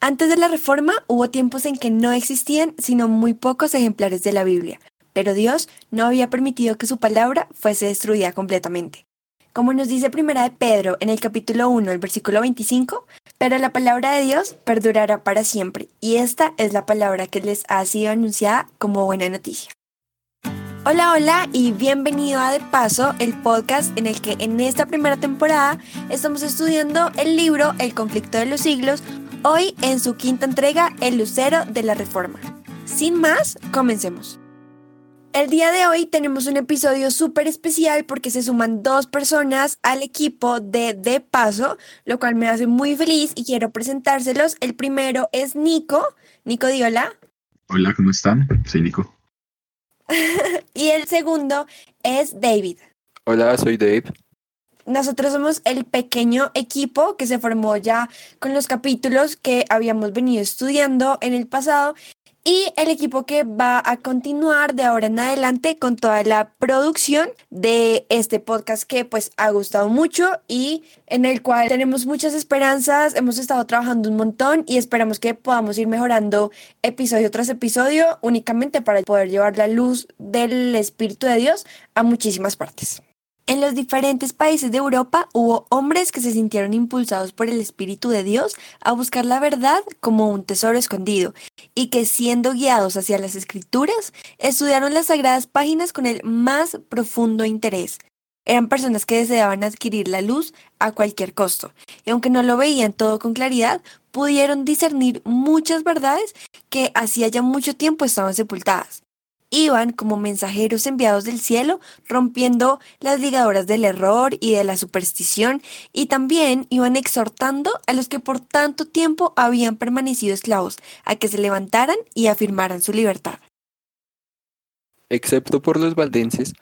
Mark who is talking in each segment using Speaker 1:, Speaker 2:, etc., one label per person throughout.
Speaker 1: Antes de la Reforma hubo tiempos en que no existían sino muy pocos ejemplares de la Biblia, pero Dios no había permitido que su palabra fuese destruida completamente. Como nos dice Primera de Pedro en el capítulo 1, el versículo 25, pero la palabra de Dios perdurará para siempre, y esta es la palabra que les ha sido anunciada como buena noticia. Hola, hola y bienvenido a De Paso, el podcast en el que en esta primera temporada estamos estudiando el libro El conflicto de los siglos, hoy en su quinta entrega, El lucero de la Reforma. Sin más, comencemos. El día de hoy tenemos un episodio súper especial porque se suman dos personas al equipo de De Paso, lo cual me hace muy feliz y quiero presentárselos. El primero es Nico. Nico, Diola.
Speaker 2: Hola, ¿cómo están? Soy Nico.
Speaker 1: y el segundo es David.
Speaker 3: Hola, soy Dave.
Speaker 1: Nosotros somos el pequeño equipo que se formó ya con los capítulos que habíamos venido estudiando en el pasado y el equipo que va a continuar de ahora en adelante con toda la producción de este podcast que pues ha gustado mucho y en el cual tenemos muchas esperanzas, hemos estado trabajando un montón y esperamos que podamos ir mejorando episodio tras episodio únicamente para poder llevar la luz del Espíritu de Dios a muchísimas partes. En los diferentes países de Europa hubo hombres que se sintieron impulsados por el Espíritu de Dios a buscar la verdad como un tesoro escondido y que siendo guiados hacia las escrituras, estudiaron las sagradas páginas con el más profundo interés. Eran personas que deseaban adquirir la luz a cualquier costo, y aunque no lo veían todo con claridad, pudieron discernir muchas verdades que hacía ya mucho tiempo estaban sepultadas iban como mensajeros enviados del cielo, rompiendo las ligaduras del error y de la superstición, y también iban exhortando a los que por tanto tiempo habían permanecido esclavos a que se levantaran y afirmaran su libertad.
Speaker 3: Excepto por los valdenses,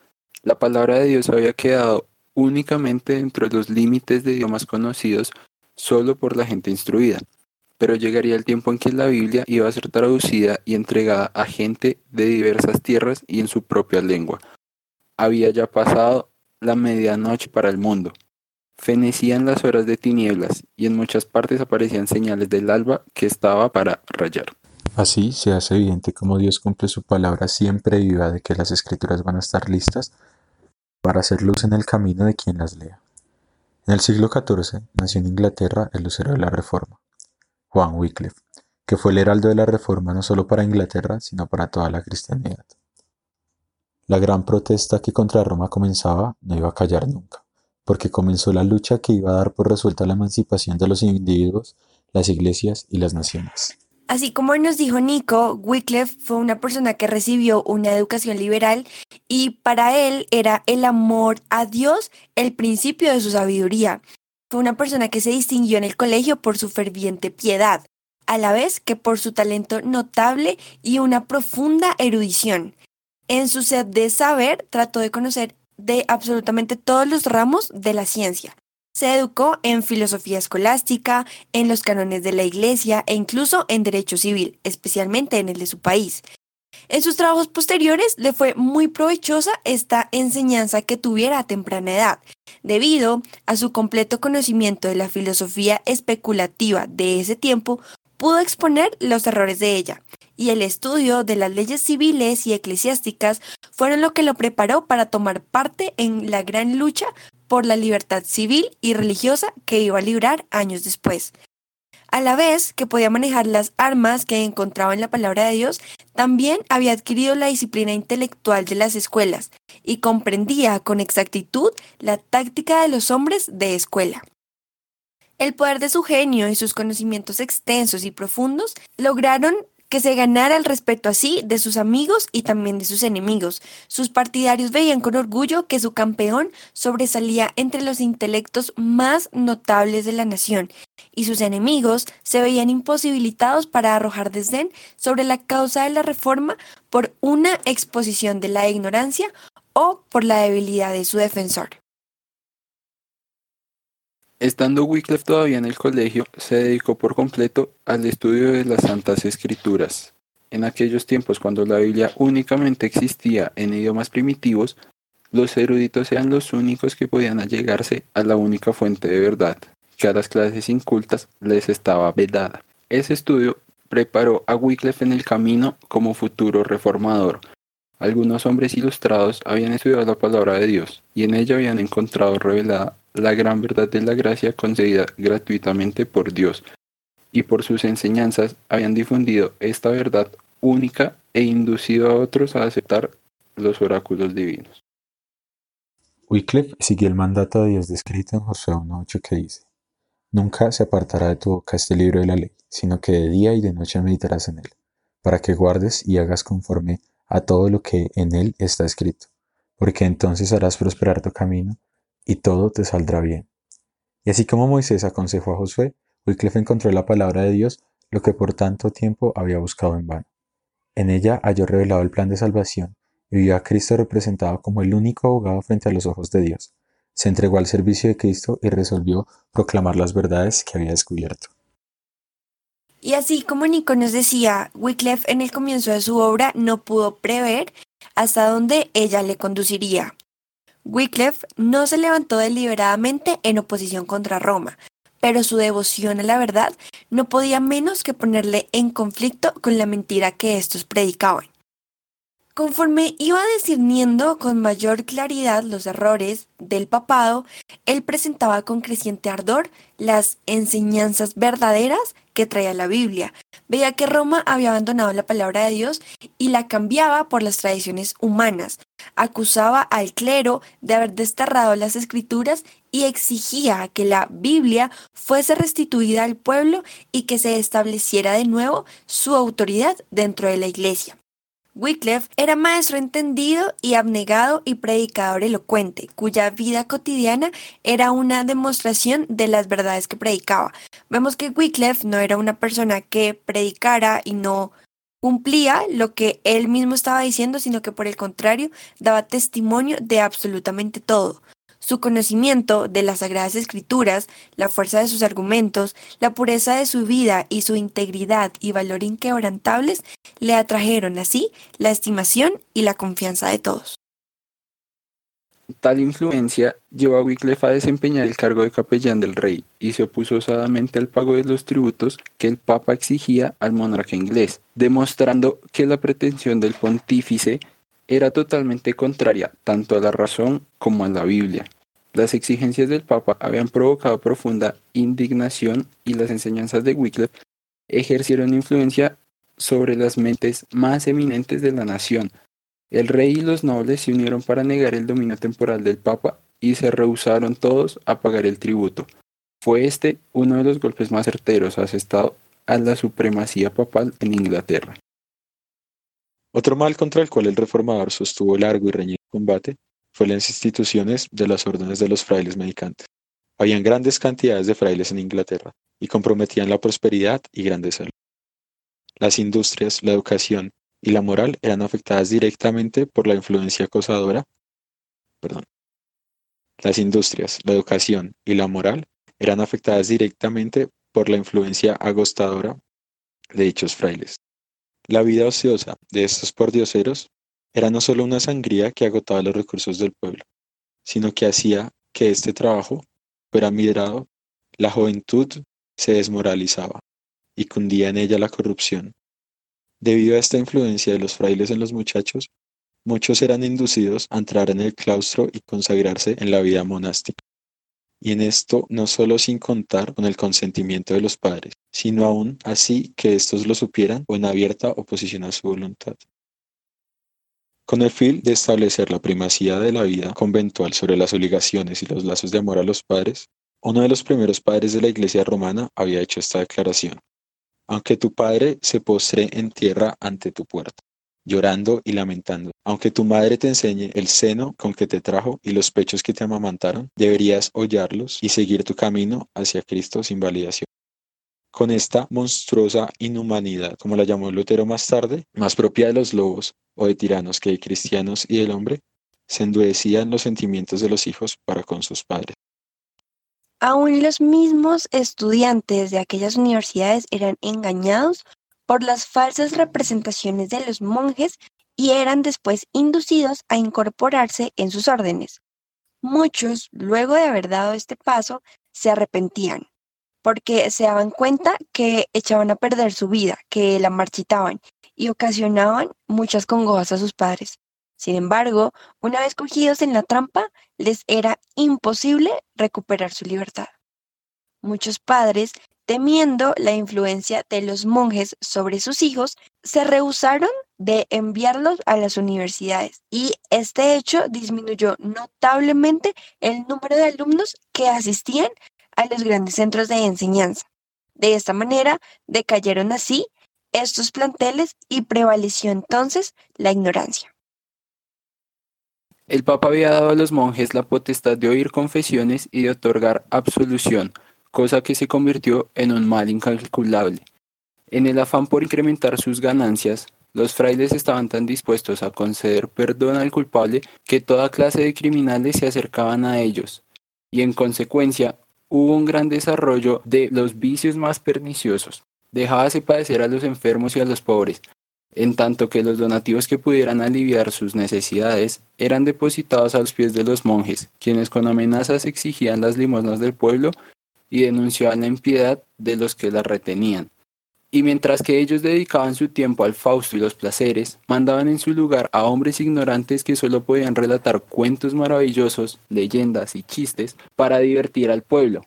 Speaker 3: la palabra de Dios había quedado únicamente dentro de los límites de idiomas conocidos solo por la gente instruida pero llegaría el tiempo en que la Biblia iba a ser traducida y entregada a gente de diversas tierras y en su propia lengua. Había ya pasado la medianoche para el mundo. Fenecían las horas de tinieblas y en muchas partes aparecían señales del alba que estaba para rayar.
Speaker 4: Así se hace evidente cómo Dios cumple su palabra siempre viva de que las escrituras van a estar listas para hacer luz en el camino de quien las lea. En el siglo XIV nació en Inglaterra el lucero de la Reforma. Juan Wycliffe, que fue el heraldo de la Reforma no solo para Inglaterra, sino para toda la cristianidad. La gran protesta que contra Roma comenzaba no iba a callar nunca, porque comenzó la lucha que iba a dar por resuelta la emancipación de los individuos, las iglesias y las naciones.
Speaker 1: Así como nos dijo Nico, Wycliffe fue una persona que recibió una educación liberal y para él era el amor a Dios el principio de su sabiduría. Una persona que se distinguió en el colegio por su ferviente piedad, a la vez que por su talento notable y una profunda erudición. En su sed de saber trató de conocer de absolutamente todos los ramos de la ciencia. Se educó en filosofía escolástica, en los cánones de la Iglesia e incluso en derecho civil, especialmente en el de su país. En sus trabajos posteriores le fue muy provechosa esta enseñanza que tuviera a temprana edad, debido a su completo conocimiento de la filosofía especulativa de ese tiempo, pudo exponer los errores de ella, y el estudio de las leyes civiles y eclesiásticas fueron lo que lo preparó para tomar parte en la gran lucha por la libertad civil y religiosa que iba a librar años después. A la vez que podía manejar las armas que encontraba en la palabra de Dios, también había adquirido la disciplina intelectual de las escuelas y comprendía con exactitud la táctica de los hombres de escuela. El poder de su genio y sus conocimientos extensos y profundos lograron que se ganara el respeto así de sus amigos y también de sus enemigos. Sus partidarios veían con orgullo que su campeón sobresalía entre los intelectos más notables de la nación, y sus enemigos se veían imposibilitados para arrojar desdén sobre la causa de la reforma por una exposición de la ignorancia o por la debilidad de su defensor.
Speaker 3: Estando Wycliffe todavía en el colegio, se dedicó por completo al estudio de las Santas Escrituras. En aquellos tiempos, cuando la Biblia únicamente existía en idiomas primitivos, los eruditos eran los únicos que podían allegarse a la única fuente de verdad, que a las clases incultas les estaba vedada. Ese estudio preparó a Wycliffe en el camino como futuro reformador. Algunos hombres ilustrados habían estudiado la palabra de Dios y en ella habían encontrado revelada la gran verdad de la gracia concedida gratuitamente por Dios y por sus enseñanzas habían difundido esta verdad única e inducido a otros a aceptar los oráculos divinos.
Speaker 4: Wycliffe siguió el mandato de Dios descrito en Josué 1.8 que dice, Nunca se apartará de tu boca este libro de la ley, sino que de día y de noche meditarás en él, para que guardes y hagas conforme a todo lo que en él está escrito, porque entonces harás prosperar tu camino y todo te saldrá bien. Y así como Moisés aconsejó a Josué, Wycliffe encontró la palabra de Dios, lo que por tanto tiempo había buscado en vano. En ella halló revelado el plan de salvación y vio a Cristo representado como el único abogado frente a los ojos de Dios. Se entregó al servicio de Cristo y resolvió proclamar las verdades que había descubierto.
Speaker 1: Y así como Nico nos decía, Wycliffe en el comienzo de su obra no pudo prever hasta dónde ella le conduciría. Wycliffe no se levantó deliberadamente en oposición contra Roma, pero su devoción a la verdad no podía menos que ponerle en conflicto con la mentira que estos predicaban. Conforme iba discerniendo con mayor claridad los errores del papado, él presentaba con creciente ardor las enseñanzas verdaderas que traía la Biblia. Veía que Roma había abandonado la palabra de Dios y la cambiaba por las tradiciones humanas. Acusaba al clero de haber desterrado las escrituras y exigía que la Biblia fuese restituida al pueblo y que se estableciera de nuevo su autoridad dentro de la iglesia. Wycliffe era maestro entendido y abnegado y predicador elocuente, cuya vida cotidiana era una demostración de las verdades que predicaba. Vemos que Wycliffe no era una persona que predicara y no cumplía lo que él mismo estaba diciendo, sino que por el contrario daba testimonio de absolutamente todo. Su conocimiento de las Sagradas Escrituras, la fuerza de sus argumentos, la pureza de su vida y su integridad y valor inquebrantables le atrajeron así la estimación y la confianza de todos.
Speaker 3: Tal influencia llevó a Wycliffe a desempeñar el cargo de capellán del rey y se opuso osadamente al pago de los tributos que el Papa exigía al monarca inglés, demostrando que la pretensión del pontífice era totalmente contraria tanto a la razón como a la Biblia. Las exigencias del Papa habían provocado profunda indignación y las enseñanzas de Wycliffe ejercieron influencia sobre las mentes más eminentes de la nación. El rey y los nobles se unieron para negar el dominio temporal del Papa y se rehusaron todos a pagar el tributo. Fue este uno de los golpes más certeros asestado a la supremacía papal en Inglaterra.
Speaker 4: Otro mal contra el cual el reformador sostuvo largo y reñido combate fue las instituciones de las órdenes de los frailes medicantes. Habían grandes cantidades de frailes en Inglaterra y comprometían la prosperidad y grandeza. Las industrias, la educación y la moral eran afectadas directamente por la influencia acosadora. Las industrias, la educación y la moral eran afectadas directamente por la influencia agostadora de dichos frailes. La vida ociosa de estos pordioseros era no solo una sangría que agotaba los recursos del pueblo, sino que hacía que este trabajo fuera midrado, la juventud se desmoralizaba y cundía en ella la corrupción. Debido a esta influencia de los frailes en los muchachos, muchos eran inducidos a entrar en el claustro y consagrarse en la vida monástica. Y en esto no solo sin contar con el consentimiento de los padres, sino aún así que éstos lo supieran o en abierta oposición a su voluntad. Con el fin de establecer la primacía de la vida conventual sobre las obligaciones y los lazos de amor a los padres, uno de los primeros padres de la Iglesia romana había hecho esta declaración. Aunque tu padre se postre en tierra ante tu puerta, llorando y lamentando, aunque tu madre te enseñe el seno con que te trajo y los pechos que te amamantaron, deberías hollarlos y seguir tu camino hacia Cristo sin validación. Con esta monstruosa inhumanidad, como la llamó Lutero más tarde, más propia de los lobos o de tiranos que de cristianos y del hombre, se endurecían los sentimientos de los hijos para con sus padres.
Speaker 1: Aún los mismos estudiantes de aquellas universidades eran engañados por las falsas representaciones de los monjes y eran después inducidos a incorporarse en sus órdenes. Muchos, luego de haber dado este paso, se arrepentían porque se daban cuenta que echaban a perder su vida, que la marchitaban y ocasionaban muchas congojas a sus padres. Sin embargo, una vez cogidos en la trampa, les era imposible recuperar su libertad. Muchos padres, temiendo la influencia de los monjes sobre sus hijos, se rehusaron de enviarlos a las universidades y este hecho disminuyó notablemente el número de alumnos que asistían a los grandes centros de enseñanza. De esta manera decayeron así estos planteles y prevaleció entonces la ignorancia.
Speaker 3: El Papa había dado a los monjes la potestad de oír confesiones y de otorgar absolución, cosa que se convirtió en un mal incalculable. En el afán por incrementar sus ganancias, los frailes estaban tan dispuestos a conceder perdón al culpable que toda clase de criminales se acercaban a ellos, y en consecuencia hubo un gran desarrollo de los vicios más perniciosos. Dejábase padecer a los enfermos y a los pobres, en tanto que los donativos que pudieran aliviar sus necesidades eran depositados a los pies de los monjes, quienes con amenazas exigían las limosnas del pueblo y denunciaban la impiedad de los que las retenían. Y mientras que ellos dedicaban su tiempo al fausto y los placeres, mandaban en su lugar a hombres ignorantes que solo podían relatar cuentos maravillosos, leyendas y chistes para divertir al pueblo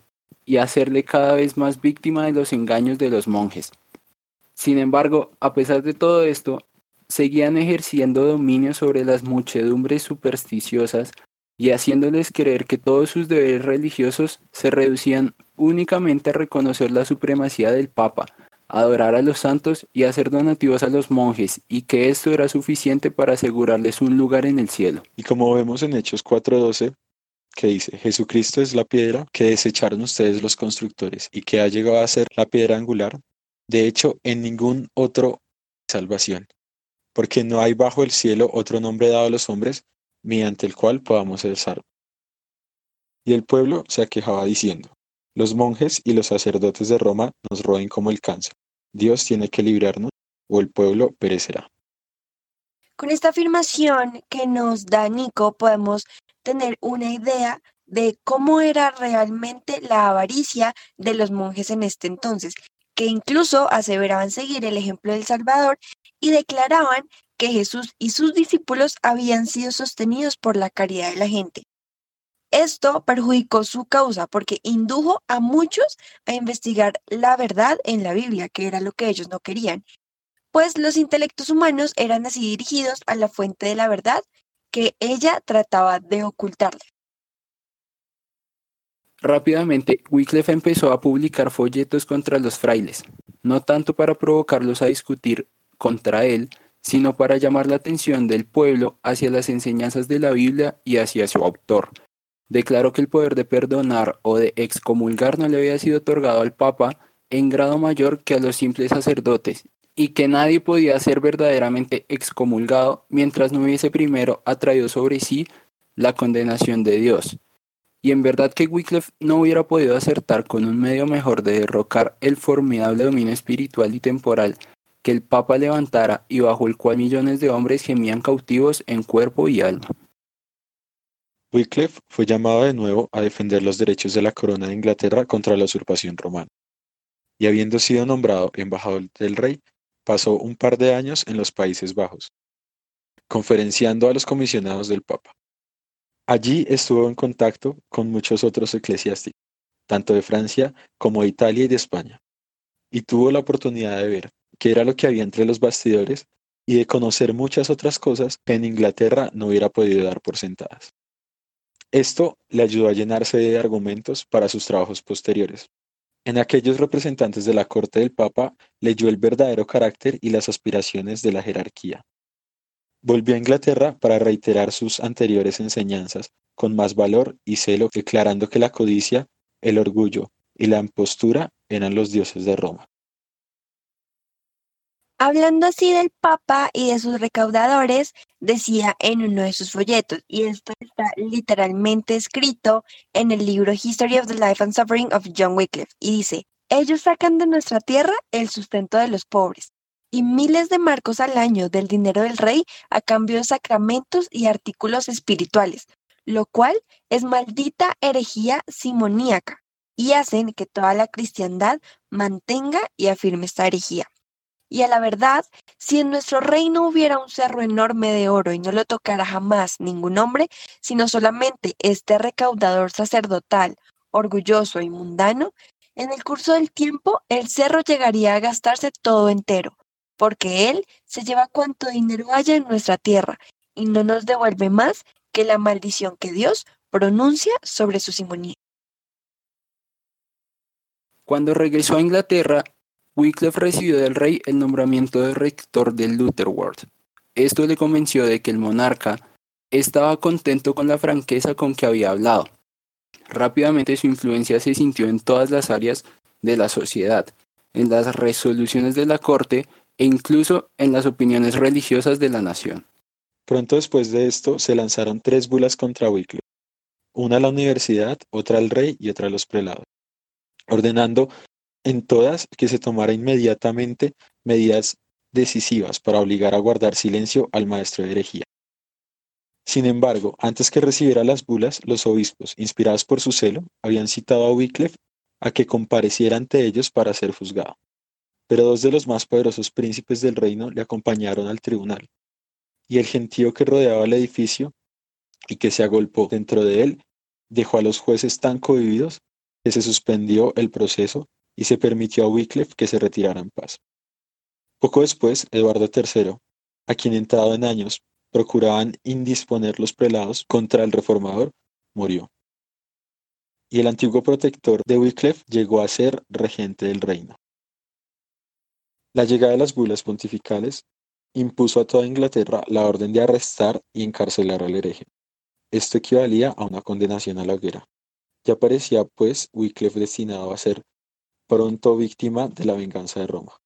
Speaker 3: y hacerle cada vez más víctima de los engaños de los monjes. Sin embargo, a pesar de todo esto, seguían ejerciendo dominio sobre las muchedumbres supersticiosas y haciéndoles creer que todos sus deberes religiosos se reducían únicamente a reconocer la supremacía del Papa, adorar a los santos y hacer donativos a los monjes, y que esto era suficiente para asegurarles un lugar en el cielo.
Speaker 4: Y como vemos en Hechos 4:12, que dice, Jesucristo es la piedra que desecharon ustedes los constructores y que ha llegado a ser la piedra angular, de hecho, en ningún otro salvación, porque no hay bajo el cielo otro nombre dado a los hombres mediante el cual podamos ser salvos. Y el pueblo se aquejaba diciendo, los monjes y los sacerdotes de Roma nos roen como el cáncer. Dios tiene que librarnos o el pueblo perecerá.
Speaker 1: Con esta afirmación que nos da Nico podemos tener una idea de cómo era realmente la avaricia de los monjes en este entonces que incluso aseveraban seguir el ejemplo del Salvador y declaraban que Jesús y sus discípulos habían sido sostenidos por la caridad de la gente. Esto perjudicó su causa porque indujo a muchos a investigar la verdad en la Biblia, que era lo que ellos no querían, pues los intelectos humanos eran así dirigidos a la fuente de la verdad que ella trataba de ocultarle.
Speaker 3: Rápidamente, Wycliffe empezó a publicar folletos contra los frailes, no tanto para provocarlos a discutir contra él, sino para llamar la atención del pueblo hacia las enseñanzas de la Biblia y hacia su autor. Declaró que el poder de perdonar o de excomulgar no le había sido otorgado al Papa en grado mayor que a los simples sacerdotes, y que nadie podía ser verdaderamente excomulgado mientras no hubiese primero atraído sobre sí la condenación de Dios. Y en verdad que Wycliffe no hubiera podido acertar con un medio mejor de derrocar el formidable dominio espiritual y temporal que el Papa levantara y bajo el cual millones de hombres gemían cautivos en cuerpo y alma.
Speaker 4: Wycliffe fue llamado de nuevo a defender los derechos de la corona de Inglaterra contra la usurpación romana, y habiendo sido nombrado embajador del rey, pasó un par de años en los Países Bajos, conferenciando a los comisionados del Papa. Allí estuvo en contacto con muchos otros eclesiásticos, tanto de Francia como de Italia y de España, y tuvo la oportunidad de ver qué era lo que había entre los bastidores y de conocer muchas otras cosas que en Inglaterra no hubiera podido dar por sentadas. Esto le ayudó a llenarse de argumentos para sus trabajos posteriores. En aquellos representantes de la corte del Papa leyó el verdadero carácter y las aspiraciones de la jerarquía, Volvió a Inglaterra para reiterar sus anteriores enseñanzas con más valor y celo, declarando que la codicia, el orgullo y la impostura eran los dioses de Roma.
Speaker 1: Hablando así del Papa y de sus recaudadores, decía en uno de sus folletos, y esto está literalmente escrito en el libro History of the Life and Suffering of John Wycliffe, y dice, ellos sacan de nuestra tierra el sustento de los pobres, y miles de marcos al año del dinero del rey a cambio de sacramentos y artículos espirituales, lo cual es maldita herejía simoníaca. y hacen que toda la cristiandad mantenga y afirme esta herejía. Y a la verdad, si en nuestro reino hubiera un cerro enorme de oro y no lo tocara jamás ningún hombre, sino solamente este recaudador sacerdotal, orgulloso y mundano, en el curso del tiempo el cerro llegaría a gastarse todo entero, porque él se lleva cuanto dinero haya en nuestra tierra y no nos devuelve más que la maldición que Dios pronuncia sobre su simonía.
Speaker 3: Cuando regresó a Inglaterra, Wycliffe recibió del rey el nombramiento de rector de Lutherworth. Esto le convenció de que el monarca estaba contento con la franqueza con que había hablado. Rápidamente su influencia se sintió en todas las áreas de la sociedad, en las resoluciones de la corte e incluso en las opiniones religiosas de la nación.
Speaker 4: Pronto después de esto se lanzaron tres bulas contra Wycliffe, una a la universidad, otra al rey y otra a los prelados, ordenando en todas que se tomara inmediatamente medidas decisivas para obligar a guardar silencio al maestro de herejía. Sin embargo, antes que recibiera las bulas, los obispos, inspirados por su celo, habían citado a Wycliffe a que compareciera ante ellos para ser juzgado. Pero dos de los más poderosos príncipes del reino le acompañaron al tribunal, y el gentío que rodeaba el edificio y que se agolpó dentro de él dejó a los jueces tan cohibidos que se suspendió el proceso y se permitió a Wycliffe que se retirara en paz. Poco después, Eduardo III, a quien entrado en años procuraban indisponer los prelados contra el reformador, murió. Y el antiguo protector de Wycliffe llegó a ser regente del reino. La llegada de las bulas pontificales impuso a toda Inglaterra la orden de arrestar y encarcelar al hereje. Esto equivalía a una condenación a la hoguera. Ya parecía, pues, Wycliffe destinado a ser pronto víctima de la venganza de Roma.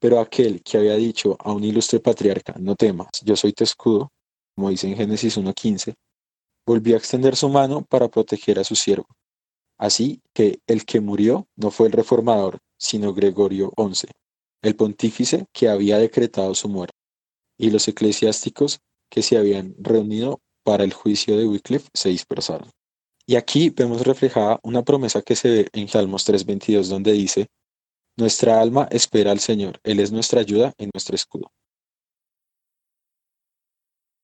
Speaker 4: Pero aquel que había dicho a un ilustre patriarca, no temas, yo soy tu escudo, como dice en Génesis 1.15, volvió a extender su mano para proteger a su siervo. Así que el que murió no fue el reformador, sino Gregorio XI, el pontífice que había decretado su muerte, y los eclesiásticos que se habían reunido para el juicio de Wycliffe se dispersaron. Y aquí vemos reflejada una promesa que se ve en Salmos 3.22, donde dice, nuestra alma espera al Señor, Él es nuestra ayuda y nuestro escudo.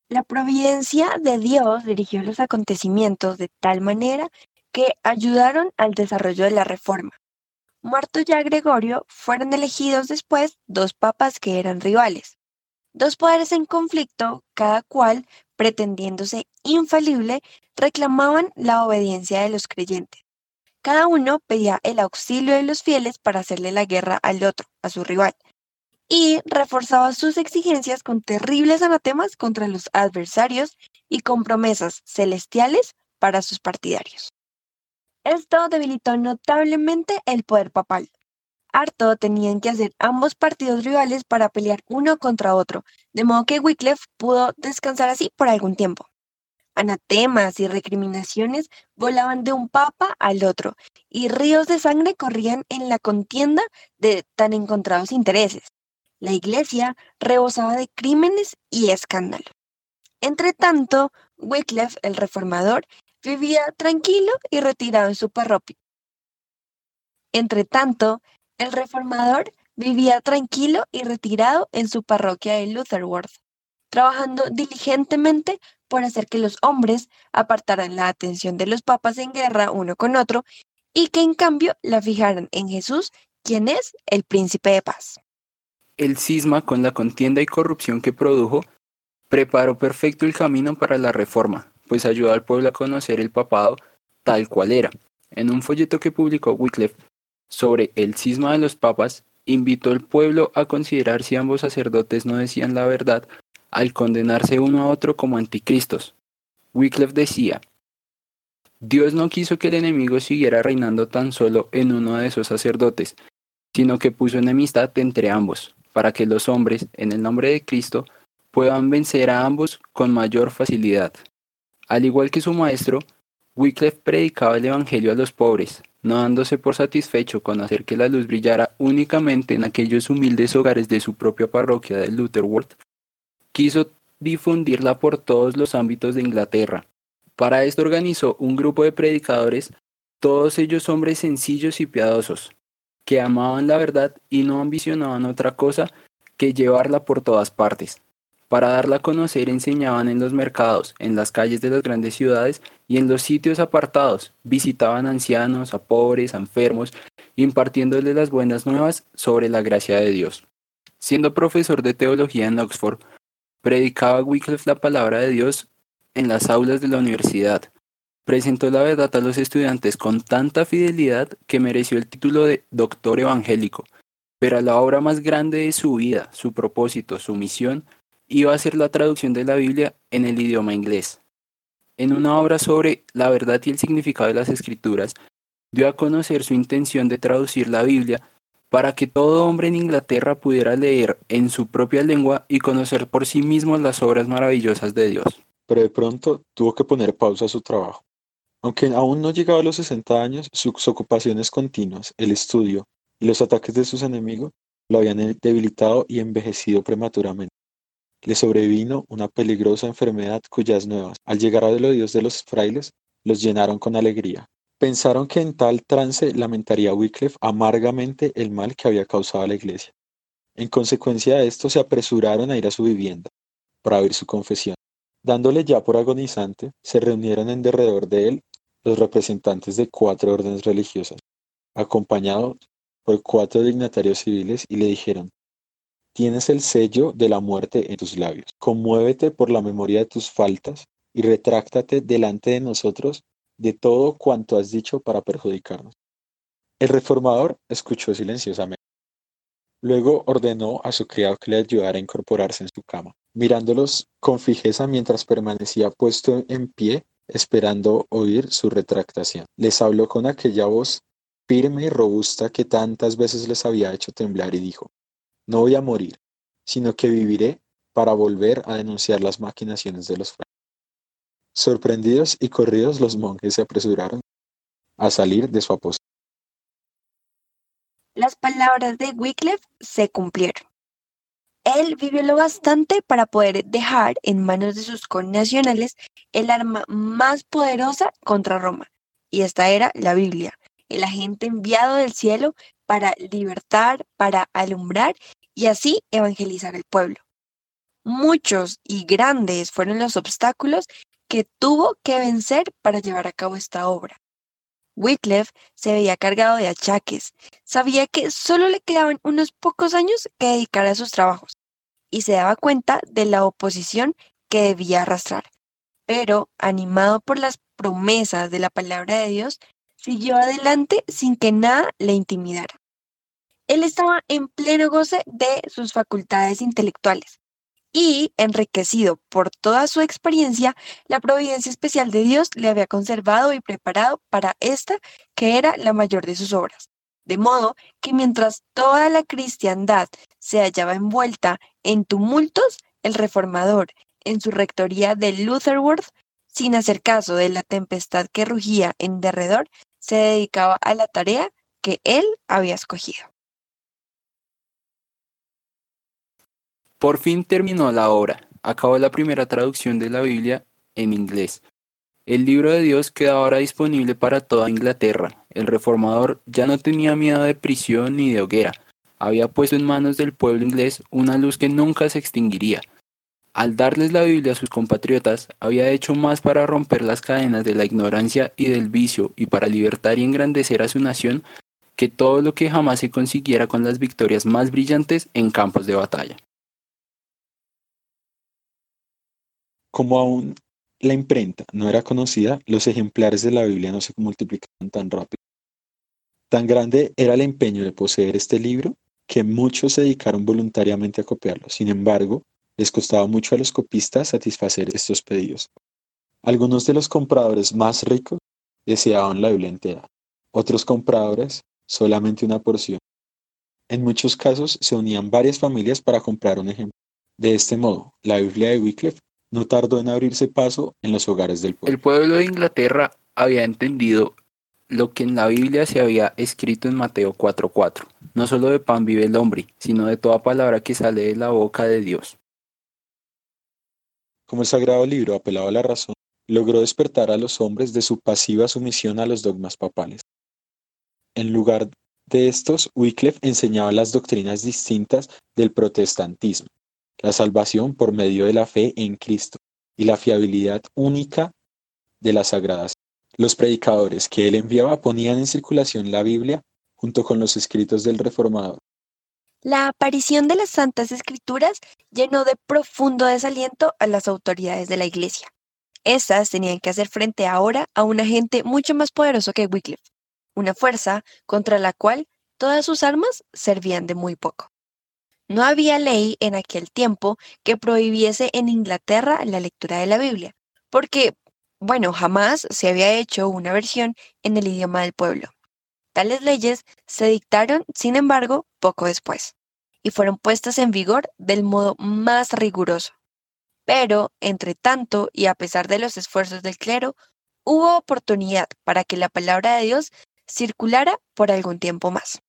Speaker 1: La providencia de Dios dirigió los acontecimientos de tal manera que ayudaron al desarrollo de la reforma. Muerto ya Gregorio, fueron elegidos después dos papas que eran rivales. Dos poderes en conflicto, cada cual pretendiéndose infalible, reclamaban la obediencia de los creyentes. Cada uno pedía el auxilio de los fieles para hacerle la guerra al otro, a su rival, y reforzaba sus exigencias con terribles anatemas contra los adversarios y con promesas celestiales para sus partidarios. Esto debilitó notablemente el poder papal. Harto tenían que hacer ambos partidos rivales para pelear uno contra otro, de modo que Wycliffe pudo descansar así por algún tiempo. Anatemas y recriminaciones volaban de un papa al otro, y ríos de sangre corrían en la contienda de tan encontrados intereses. La iglesia rebosaba de crímenes y escándalo. Entre tanto, Wycliffe, el reformador, vivía tranquilo y retirado en su parroquia. Entre tanto, el reformador vivía tranquilo y retirado en su parroquia de Lutherworth, trabajando diligentemente por hacer que los hombres apartaran la atención de los papas en guerra uno con otro y que en cambio la fijaran en Jesús, quien es el príncipe de paz.
Speaker 3: El cisma con la contienda y corrupción que produjo preparó perfecto el camino para la reforma, pues ayudó al pueblo a conocer el papado tal cual era. En un folleto que publicó Wycliffe sobre el cisma de los papas, invitó al pueblo a considerar si ambos sacerdotes no decían la verdad al condenarse uno a otro como anticristos. Wycliffe decía, Dios no quiso que el enemigo siguiera reinando tan solo en uno de esos sacerdotes, sino que puso enemistad entre ambos, para que los hombres, en el nombre de Cristo, puedan vencer a ambos con mayor facilidad. Al igual que su maestro, Wycliffe predicaba el Evangelio a los pobres, no dándose por satisfecho con hacer que la luz brillara únicamente en aquellos humildes hogares de su propia parroquia de Lutherworth, quiso difundirla por todos los ámbitos de Inglaterra. Para esto organizó un grupo de predicadores todos ellos hombres sencillos y piadosos, que amaban la verdad y no ambicionaban otra cosa que llevarla por todas partes. Para darla a conocer enseñaban en los mercados, en las calles de las grandes ciudades y en los sitios apartados. Visitaban ancianos, a pobres, a enfermos, impartiéndoles las buenas nuevas sobre la gracia de Dios. Siendo profesor de teología en Oxford, predicaba Wycliffe la palabra de Dios en las aulas de la universidad. Presentó la verdad a los estudiantes con tanta fidelidad que mereció el título de doctor evangélico. Pero a la obra más grande de su vida, su propósito, su misión, iba a ser la traducción de la Biblia en el idioma inglés. En una obra sobre la verdad y el significado de las escrituras, dio a conocer su intención de traducir la Biblia para que todo hombre en Inglaterra pudiera leer en su propia lengua y conocer por sí mismo las obras maravillosas de Dios.
Speaker 4: Pero de pronto tuvo que poner pausa a su trabajo. Aunque aún no llegaba a los 60 años, sus ocupaciones continuas, el estudio y los ataques de sus enemigos lo habían debilitado y envejecido prematuramente le sobrevino una peligrosa enfermedad cuyas nuevas, al llegar a los oídos de los frailes, los llenaron con alegría. Pensaron que en tal trance lamentaría Wycliffe amargamente el mal que había causado a la iglesia. En consecuencia de esto se apresuraron a ir a su vivienda para oír su confesión. Dándole ya por agonizante, se reunieron en derredor de él los representantes de cuatro órdenes religiosas, acompañados por cuatro dignatarios civiles, y le dijeron, Tienes el sello de la muerte en tus labios. Conmuévete por la memoria de tus faltas y retráctate delante de nosotros de todo cuanto has dicho para perjudicarnos. El reformador escuchó silenciosamente. Luego ordenó a su criado que le ayudara a incorporarse en su cama, mirándolos con fijeza mientras permanecía puesto en pie, esperando oír su retractación. Les habló con aquella voz firme y robusta que tantas veces les había hecho temblar y dijo, no voy a morir, sino que viviré para volver a denunciar las maquinaciones de los frailes. Sorprendidos y corridos, los monjes se apresuraron a salir de su aposento.
Speaker 1: Las palabras de Wycliffe se cumplieron. Él vivió lo bastante para poder dejar en manos de sus connacionales el arma más poderosa contra Roma, y esta era la Biblia, el agente enviado del cielo para libertar, para alumbrar y así evangelizar el pueblo. Muchos y grandes fueron los obstáculos que tuvo que vencer para llevar a cabo esta obra. Wycliffe se veía cargado de achaques, sabía que solo le quedaban unos pocos años que dedicar a sus trabajos y se daba cuenta de la oposición que debía arrastrar. Pero, animado por las promesas de la palabra de Dios, siguió adelante sin que nada le intimidara. Él estaba en pleno goce de sus facultades intelectuales y, enriquecido por toda su experiencia, la providencia especial de Dios le había conservado y preparado para esta, que era la mayor de sus obras. De modo que mientras toda la cristiandad se hallaba envuelta en tumultos, el reformador, en su rectoría de Lutherworth, sin hacer caso de la tempestad que rugía en derredor, se dedicaba a la tarea que él había escogido.
Speaker 3: Por fin terminó la obra, acabó la primera traducción de la Biblia en inglés. El libro de Dios queda ahora disponible para toda Inglaterra. El reformador ya no tenía miedo de prisión ni de hoguera. Había puesto en manos del pueblo inglés una luz que nunca se extinguiría. Al darles la Biblia a sus compatriotas, había hecho más para romper las cadenas de la ignorancia y del vicio y para libertar y engrandecer a su nación que todo lo que jamás se consiguiera con las victorias más brillantes en campos de batalla.
Speaker 4: Como aún la imprenta no era conocida, los ejemplares de la Biblia no se multiplicaban tan rápido. Tan grande era el empeño de poseer este libro que muchos se dedicaron voluntariamente a copiarlo. Sin embargo, les costaba mucho a los copistas satisfacer estos pedidos. Algunos de los compradores más ricos deseaban la Biblia entera, otros compradores solamente una porción. En muchos casos se unían varias familias para comprar un ejemplar. De este modo, la Biblia de Wycliffe no tardó en abrirse paso en los hogares del pueblo.
Speaker 3: El pueblo de Inglaterra había entendido lo que en la Biblia se había escrito en Mateo 4:4. No solo de pan vive el hombre, sino de toda palabra que sale de la boca de Dios.
Speaker 4: Como el sagrado libro apelaba a la razón logró despertar a los hombres de su pasiva sumisión a los dogmas papales. En lugar de estos, Wycliffe enseñaba las doctrinas distintas del protestantismo, la salvación por medio de la fe en Cristo y la fiabilidad única de las sagradas. Los predicadores que él enviaba ponían en circulación la Biblia junto con los escritos del reformador.
Speaker 1: La aparición de las Santas Escrituras llenó de profundo desaliento a las autoridades de la Iglesia. Estas tenían que hacer frente ahora a un agente mucho más poderoso que Wycliffe, una fuerza contra la cual todas sus armas servían de muy poco. No había ley en aquel tiempo que prohibiese en Inglaterra la lectura de la Biblia, porque, bueno, jamás se había hecho una versión en el idioma del pueblo. Tales leyes se dictaron, sin embargo, poco después, y fueron puestas en vigor del modo más riguroso. Pero, entre tanto, y a pesar de los esfuerzos del clero, hubo oportunidad para que la palabra de Dios circulara por algún tiempo más.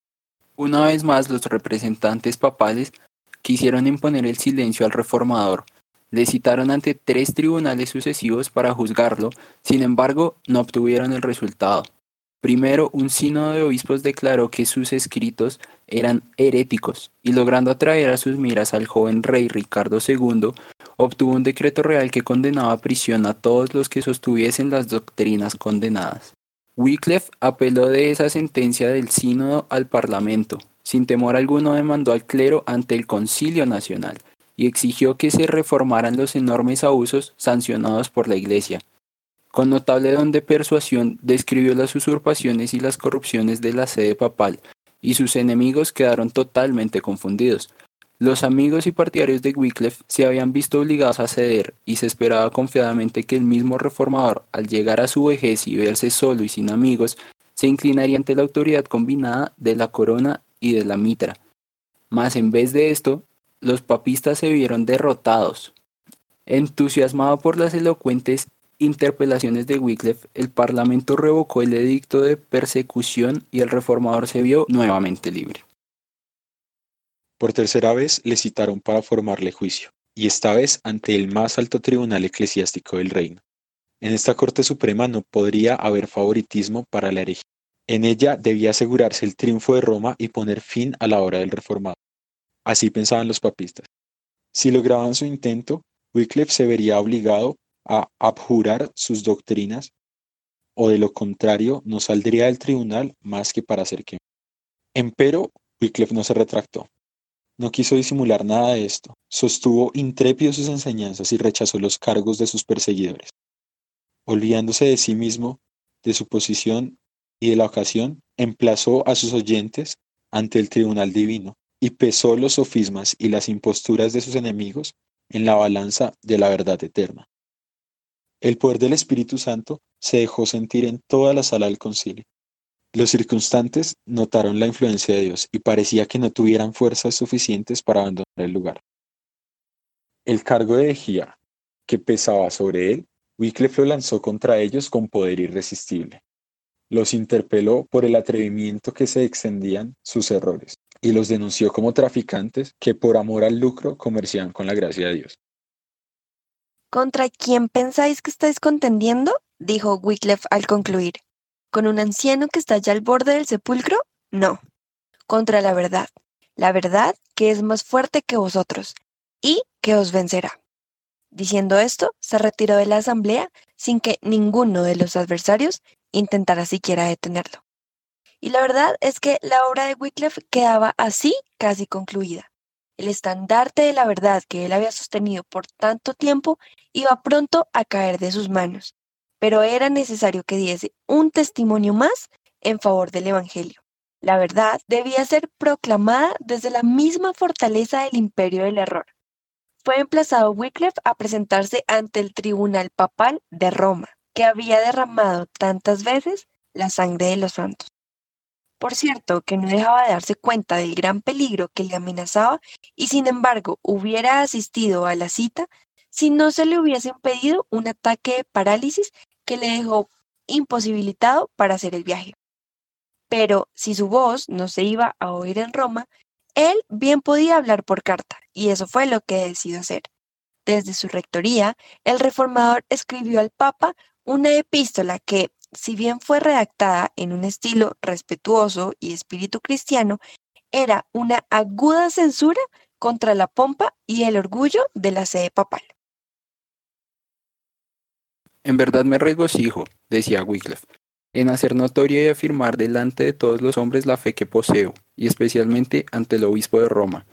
Speaker 3: Una vez más, los representantes papales quisieron imponer el silencio al reformador. Le citaron ante tres tribunales sucesivos para juzgarlo, sin embargo, no obtuvieron el resultado. Primero, un sínodo de obispos declaró que sus escritos eran heréticos y logrando atraer a sus miras al joven rey Ricardo II, obtuvo un decreto real que condenaba a prisión a todos los que sostuviesen las doctrinas condenadas. Wycliffe apeló de esa sentencia del sínodo al Parlamento. Sin temor alguno demandó al clero ante el Concilio Nacional y exigió que se reformaran los enormes abusos sancionados por la Iglesia. Con notable don de persuasión describió las usurpaciones y las corrupciones de la sede papal, y sus enemigos quedaron totalmente confundidos. Los amigos y partidarios de Wycliffe se habían visto obligados a ceder, y se esperaba confiadamente que el mismo reformador, al llegar a su vejez y verse solo y sin amigos, se inclinaría ante la autoridad combinada de la corona y de la mitra. Mas en vez de esto, los papistas se vieron derrotados. Entusiasmado por las elocuentes interpelaciones de Wycliffe, el Parlamento revocó el edicto de persecución y el reformador se vio nuevamente libre.
Speaker 4: Por tercera vez le citaron para formarle juicio, y esta vez ante el más alto tribunal eclesiástico del reino. En esta Corte Suprema no podría haber favoritismo para la herejía. En ella debía asegurarse el triunfo de Roma y poner fin a la obra del reformado. Así pensaban los papistas. Si lograban su intento, Wycliffe se vería obligado a abjurar sus doctrinas, o de lo contrario no saldría del tribunal más que para hacer que. Empero, Wycliffe no se retractó. No quiso disimular nada de esto. Sostuvo intrépido sus enseñanzas y rechazó los cargos de sus perseguidores. Olvidándose de sí mismo, de su posición y de la ocasión, emplazó a sus oyentes ante el tribunal divino y pesó los sofismas y las imposturas de sus enemigos en la balanza de la verdad eterna. El poder del Espíritu Santo se dejó sentir en toda la sala del concilio. Los circunstantes notaron la influencia de Dios y parecía que no tuvieran fuerzas suficientes para abandonar el lugar. El cargo de ejía que pesaba sobre él, Wycliffe lo lanzó contra ellos con poder irresistible. Los interpeló por el atrevimiento que se extendían sus errores y los denunció como traficantes que por amor al lucro comerciaban con la gracia de Dios.
Speaker 1: ¿Contra quién pensáis que estáis contendiendo? dijo Wycliffe al concluir. ¿Con un anciano que está ya al borde del sepulcro? No. Contra la verdad. La verdad que es más fuerte que vosotros y que os vencerá. Diciendo esto, se retiró de la asamblea sin que ninguno de los adversarios intentara siquiera detenerlo. Y la verdad es que la obra de Wycliffe quedaba así casi concluida. El estandarte de la verdad que él había sostenido por tanto tiempo iba pronto a caer de sus manos, pero era necesario que diese un testimonio más en favor del Evangelio. La verdad debía ser proclamada desde la misma fortaleza del imperio del error. Fue emplazado Wycliffe a presentarse ante el tribunal papal de Roma, que había derramado tantas veces la sangre de los santos. Por cierto, que no dejaba de darse cuenta del gran peligro que le amenazaba y sin embargo hubiera asistido a la cita si no se le hubiese impedido un ataque de parálisis que le dejó imposibilitado para hacer el viaje. Pero si su voz no se iba a oír en Roma, él bien podía hablar por carta, y eso fue lo que decidió hacer. desde su rectoría, el reformador escribió al Papa una epístola que, si bien fue redactada en un estilo respetuoso y espíritu cristiano, era una aguda censura contra la pompa y el orgullo de la sede papal.
Speaker 3: En verdad me regocijo, decía Wycliffe, en hacer notoria y afirmar delante de todos los hombres la fe que poseo, y especialmente ante el obispo de Roma,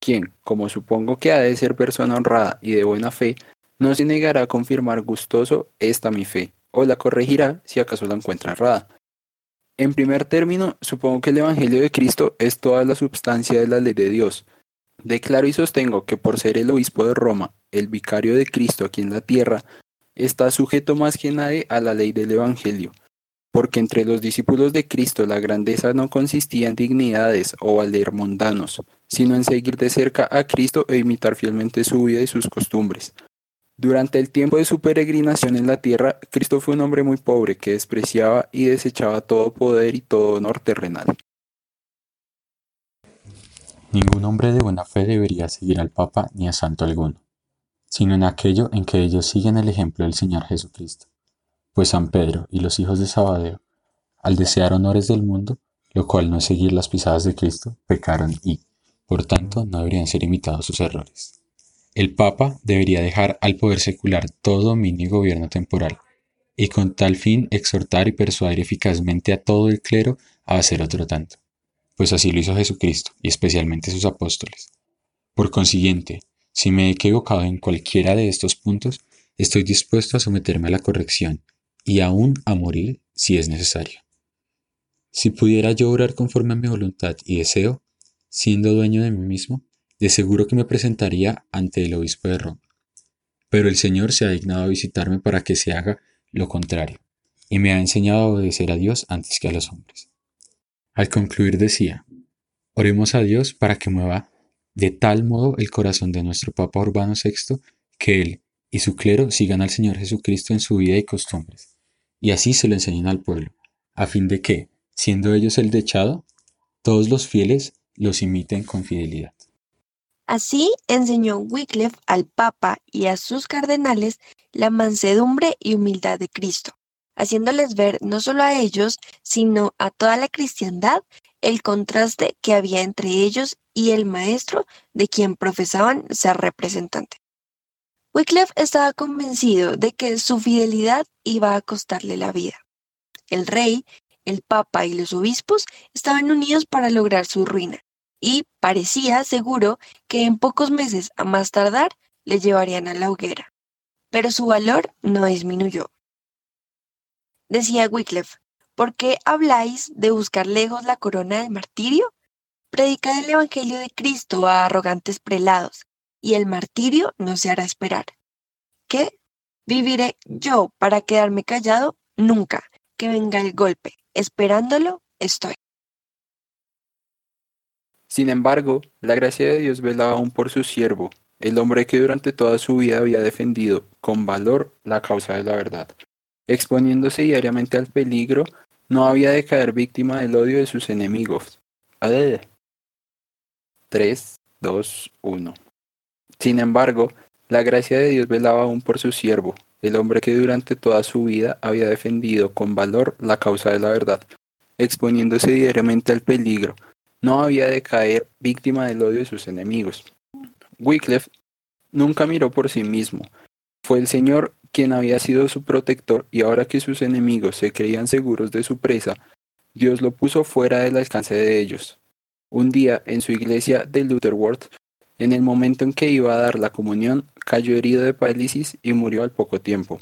Speaker 3: quien, como supongo que ha de ser persona honrada y de buena fe, no se negará a confirmar gustoso esta mi fe, o la corregirá si acaso la encuentra errada. En primer término, supongo que el Evangelio de Cristo es toda la substancia de la ley de Dios. Declaro y sostengo que por ser el obispo de Roma, el vicario de Cristo aquí en la tierra, está sujeto más que nadie a la ley del Evangelio, porque entre los discípulos de Cristo la grandeza no consistía en dignidades o valer mundanos, sino en seguir de cerca a Cristo e imitar fielmente su vida y sus costumbres. Durante el tiempo de su peregrinación en la tierra, Cristo fue un hombre muy pobre que despreciaba y desechaba todo poder y todo honor terrenal.
Speaker 4: Ningún hombre de buena fe debería seguir al Papa ni a santo alguno, sino en aquello en que ellos siguen el ejemplo del Señor Jesucristo pues San Pedro y los hijos de Sabadeo, al desear honores del mundo, lo cual no es seguir las pisadas de Cristo, pecaron y, por tanto, no deberían ser imitados sus errores. El Papa debería dejar al poder secular todo dominio y gobierno temporal, y con tal fin exhortar y persuadir eficazmente a todo el clero a hacer otro tanto, pues así lo hizo Jesucristo, y especialmente sus apóstoles. Por consiguiente, si me he equivocado en cualquiera de estos puntos, estoy dispuesto a someterme a la corrección y aún a morir si es necesario. Si pudiera yo orar conforme a mi voluntad y deseo, siendo dueño de mí mismo, de seguro que me presentaría ante el obispo de Roma. Pero el Señor se ha dignado a visitarme para que se haga lo contrario, y me ha enseñado a obedecer a Dios antes que a los hombres. Al concluir decía, oremos a Dios para que mueva de tal modo el corazón de nuestro Papa Urbano VI que Él y su clero sigan al Señor Jesucristo en su vida y costumbres y así se lo enseñan al pueblo, a fin de que, siendo ellos el dechado, todos los fieles los imiten con fidelidad.
Speaker 1: Así enseñó Wycliffe al Papa y a sus cardenales la mansedumbre y humildad de Cristo, haciéndoles ver no solo a ellos, sino a toda la cristiandad el contraste que había entre ellos y el maestro de quien profesaban ser representante. Wycliffe estaba convencido de que su fidelidad iba a costarle la vida. El rey, el papa y los obispos estaban unidos para lograr su ruina, y parecía seguro que en pocos meses a más tardar le llevarían a la hoguera. Pero su valor no disminuyó. Decía Wycliffe, ¿por qué habláis de buscar lejos la corona del martirio? Predicad el Evangelio de Cristo a arrogantes prelados, y el martirio no se hará esperar. ¿Qué? ¿Viviré yo para quedarme callado? Nunca. Que venga el golpe. Esperándolo, estoy.
Speaker 3: Sin embargo, la gracia de Dios velaba aún por su siervo, el hombre que durante toda su vida había defendido con valor la causa de la verdad. Exponiéndose diariamente al peligro, no había de caer víctima del odio de sus enemigos. 3, 2, 1. Sin embargo, la gracia de Dios velaba aún por su siervo, el hombre que durante toda su vida había defendido con valor la causa de la verdad, exponiéndose diariamente al peligro, no había de caer víctima del odio de sus enemigos. Wycliffe nunca miró por sí mismo, fue el Señor quien había sido su protector y ahora que sus enemigos se creían seguros de su presa, Dios lo puso fuera del alcance de ellos. Un día, en su iglesia de Lutherworth, en el momento en que iba a dar la comunión, cayó herido de parálisis y murió al poco tiempo.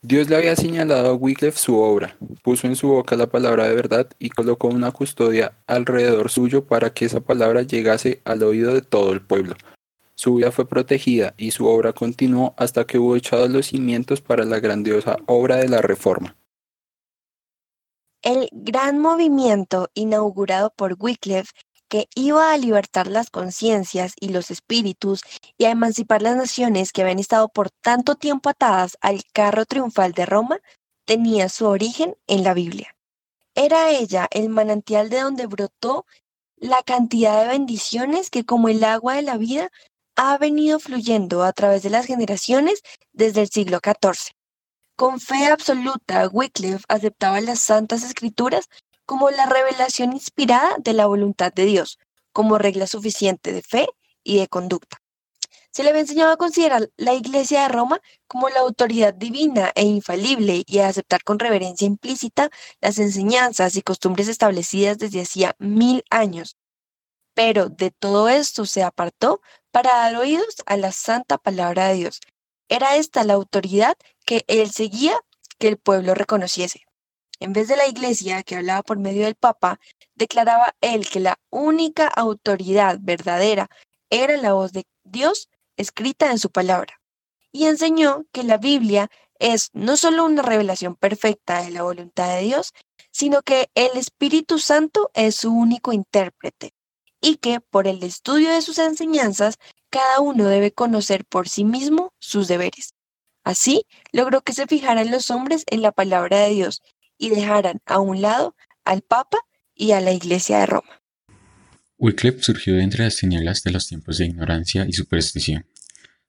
Speaker 3: Dios le había señalado a Wycliffe su obra, puso en su boca la palabra de verdad y colocó una custodia alrededor suyo para que esa palabra llegase al oído de todo el pueblo. Su vida fue protegida y su obra continuó hasta que hubo echado los cimientos para la grandiosa obra de la Reforma.
Speaker 1: El gran movimiento inaugurado por Wycliffe que iba a libertar las conciencias y los espíritus y a emancipar las naciones que habían estado por tanto tiempo atadas al carro triunfal de Roma, tenía su origen en la Biblia. Era ella el manantial de donde brotó la cantidad de bendiciones que como el agua de la vida ha venido fluyendo a través de las generaciones desde el siglo XIV. Con fe absoluta, Wycliffe aceptaba las Santas Escrituras como la revelación inspirada de la voluntad de Dios, como regla suficiente de fe y de conducta. Se le había enseñado a considerar la Iglesia de Roma como la autoridad divina e infalible y a aceptar con reverencia implícita las enseñanzas y costumbres establecidas desde hacía mil años. Pero de todo esto se apartó para dar oídos a la santa palabra de Dios. Era esta la autoridad que él seguía que el pueblo reconociese. En vez de la iglesia que hablaba por medio del Papa, declaraba él que la única autoridad verdadera era la voz de Dios escrita en su palabra. Y enseñó que la Biblia es no solo una revelación perfecta de la voluntad de Dios, sino que el Espíritu Santo es su único intérprete y que por el estudio de sus enseñanzas cada uno debe conocer por sí mismo sus deberes. Así logró que se fijaran los hombres en la palabra de Dios y dejaran a un lado al Papa y a la Iglesia de Roma.
Speaker 4: Wycliffe surgió de entre las tinieblas de los tiempos de ignorancia y superstición.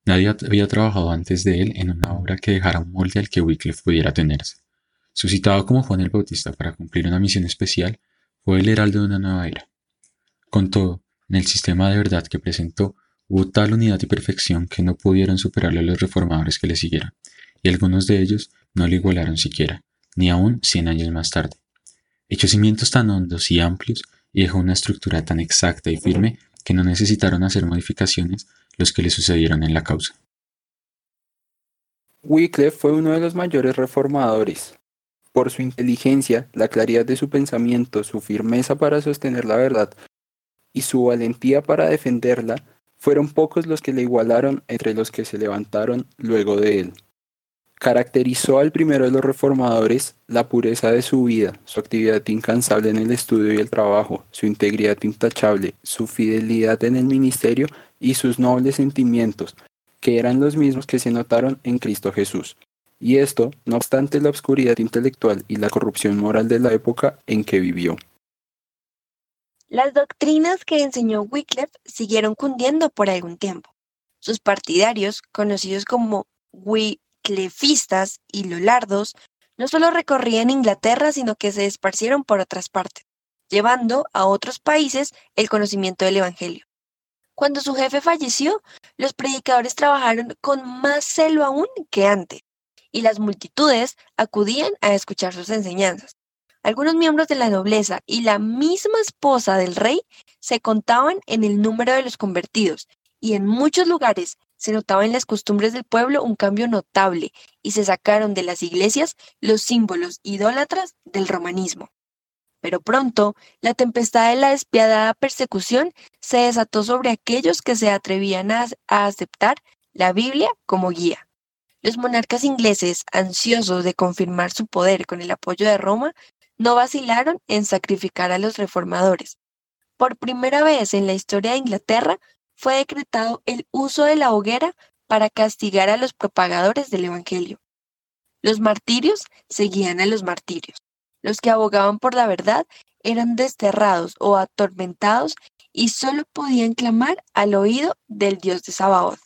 Speaker 4: Nadie había trabajado antes de él en una obra que dejara un molde al que Wycliffe pudiera tenerse. Suscitado como Juan el Bautista para cumplir una misión especial, fue el heraldo de una nueva era. Con todo, en el sistema de verdad que presentó, hubo tal unidad y perfección que no pudieron superarle a los reformadores que le siguieron, y algunos de ellos no le igualaron siquiera, ni aún cien años más tarde. Echó cimientos tan hondos y amplios y dejó una estructura tan exacta y firme que no necesitaron hacer modificaciones los que le sucedieron en la causa.
Speaker 3: Wycliffe fue uno de los mayores reformadores. Por su inteligencia, la claridad de su pensamiento, su firmeza para sostener la verdad y su valentía para defenderla, fueron pocos los que le igualaron entre los que se levantaron luego de él. Caracterizó al primero de los reformadores la pureza de su vida, su actividad incansable en el estudio y el trabajo, su integridad intachable, su fidelidad en el ministerio y sus nobles sentimientos, que eran los mismos que se notaron en Cristo Jesús. Y esto, no obstante la obscuridad intelectual y la corrupción moral de la época en que vivió.
Speaker 1: Las doctrinas que enseñó Wycliffe siguieron cundiendo por algún tiempo. Sus partidarios, conocidos como wyclifistas y lolardos, no solo recorrían Inglaterra, sino que se esparcieron por otras partes, llevando a otros países el conocimiento del Evangelio. Cuando su jefe falleció, los predicadores trabajaron con más celo aún que antes, y las multitudes acudían a escuchar sus enseñanzas. Algunos miembros de la nobleza y la misma esposa del rey se contaban en el número de los convertidos, y en muchos lugares se notaba en las costumbres del pueblo un cambio notable, y se sacaron de las iglesias los símbolos idólatras del romanismo. Pero pronto, la tempestad de la despiadada persecución se desató sobre aquellos que se atrevían a, aceptar la Biblia como guía. Los monarcas ingleses, ansiosos de confirmar su poder con el apoyo de Roma, no vacilaron en sacrificar a los reformadores. Por primera vez en la historia de Inglaterra fue decretado el uso de la hoguera para castigar a los propagadores del Evangelio. Los martirios seguían a los martirios. Los que abogaban por la verdad eran desterrados o atormentados y solo podían clamar al oído del Dios de Sabaoth.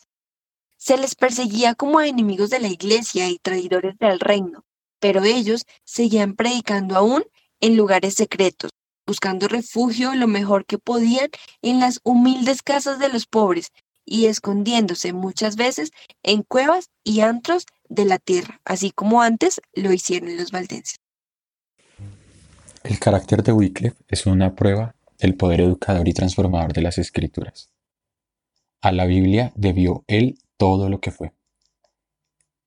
Speaker 1: Se les perseguía como enemigos de la iglesia y traidores del reino, pero ellos seguían predicando aún en lugares secretos, buscando refugio lo mejor que podían en las humildes casas de los pobres y escondiéndose muchas veces en cuevas y antros de la tierra, así como antes lo hicieron los valdenses.
Speaker 4: El carácter de Wycliffe es una prueba del poder educador y transformador de las escrituras. A la Biblia debió él todo lo que fue.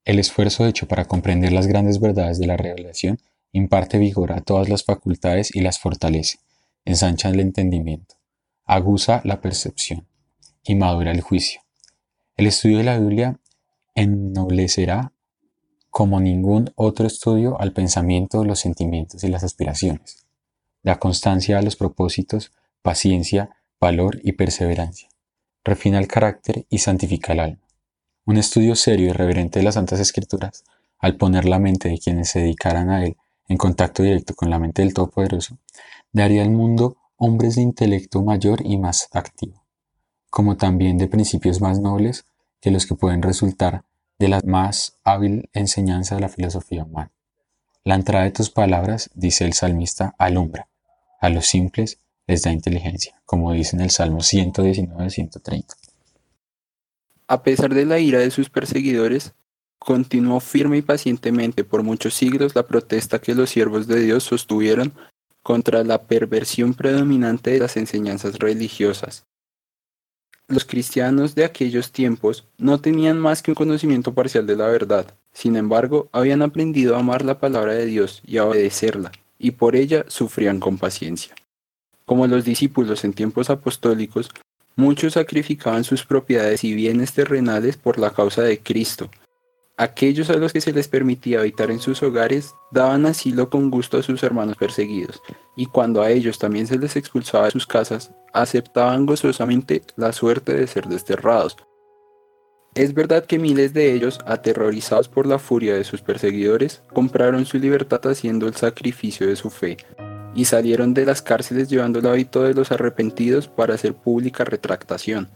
Speaker 4: El esfuerzo hecho para comprender las grandes verdades de la revelación imparte vigor a todas las facultades y las fortalece, ensancha el entendimiento, aguza la percepción y madura el juicio. El estudio de la Biblia ennoblecerá como ningún otro estudio al pensamiento, los sentimientos y las aspiraciones, la constancia a los propósitos, paciencia, valor y perseverancia, refina el carácter y santifica el alma. Un estudio serio y reverente de las Santas Escrituras, al poner la mente de quienes se dedicaran a él en contacto directo con la mente del Todopoderoso, daría al mundo hombres de intelecto mayor y más activo, como también de principios más nobles que los que pueden resultar de la más hábil enseñanza de la filosofía humana. La entrada de tus palabras, dice el salmista, alumbra. A los simples les da inteligencia, como dice en el Salmo 119-130.
Speaker 3: A pesar de la ira de sus perseguidores, continuó firme y pacientemente por muchos siglos la protesta que los siervos de Dios sostuvieron contra la perversión predominante de las enseñanzas religiosas. Los cristianos de aquellos tiempos no tenían más que un conocimiento parcial de la verdad, sin embargo, habían aprendido a amar la palabra de Dios y a obedecerla, y por ella sufrían con paciencia. Como los discípulos en tiempos apostólicos, muchos sacrificaban sus propiedades y bienes terrenales por la causa de Cristo, Aquellos a los que se les permitía habitar en sus hogares daban asilo con gusto a sus hermanos perseguidos, y cuando a ellos también se les expulsaba de sus casas, aceptaban gozosamente la suerte de ser desterrados. Es verdad que miles de ellos, aterrorizados por la furia de sus perseguidores, compraron su libertad haciendo el sacrificio de su fe, y salieron de las cárceles llevando el hábito de los arrepentidos para hacer pública retractación.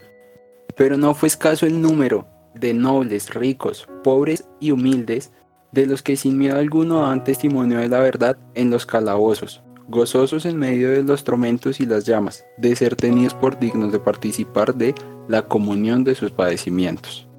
Speaker 3: Pero no fue escaso el número, de nobles, ricos, pobres y humildes, de los que sin miedo alguno dan testimonio de la verdad en los calabozos, gozosos en medio de los tormentos y las llamas, de ser tenidos por dignos de participar de la comunión de sus padecimientos.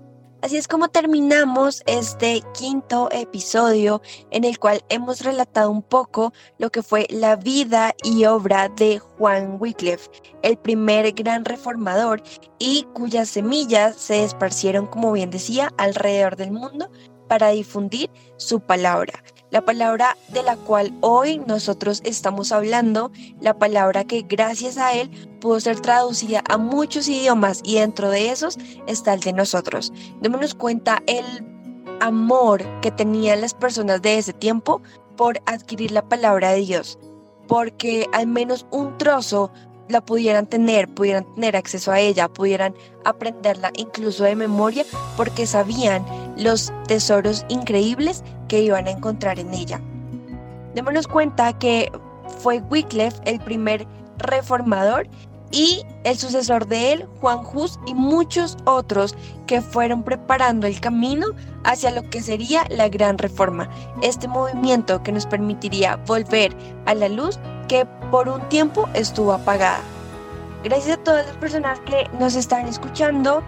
Speaker 1: Así es como terminamos este quinto episodio en el cual hemos relatado un poco lo que fue la vida y obra de Juan Wycliffe, el primer gran reformador y cuyas semillas se esparcieron, como bien decía, alrededor del mundo para difundir su palabra. La palabra de la cual hoy nosotros estamos hablando, la palabra que gracias a él pudo ser traducida a muchos idiomas y dentro de esos está el de nosotros. Démonos cuenta el amor que tenían las personas de ese tiempo por adquirir la palabra de Dios, porque al menos un trozo la pudieran tener, pudieran tener acceso a ella, pudieran aprenderla incluso de memoria, porque sabían los tesoros increíbles que iban a encontrar en ella. Démonos cuenta que fue Wycliffe el primer reformador y el sucesor de él, Juan Hus y muchos otros que fueron preparando el camino hacia lo que sería la gran reforma, este movimiento que nos permitiría volver a la luz que por un tiempo estuvo apagada. Gracias a todas las personas que nos están escuchando.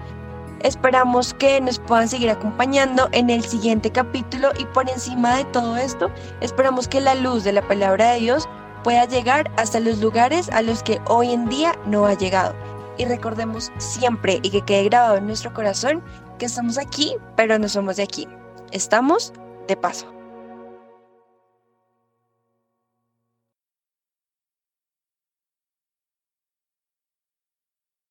Speaker 1: Esperamos que nos puedan seguir acompañando en el siguiente capítulo y por encima de todo esto, esperamos que la luz de la palabra de Dios pueda llegar hasta los lugares a los que hoy en día no ha llegado. Y recordemos siempre y que quede grabado en nuestro corazón que estamos aquí, pero no somos de aquí. Estamos de paso.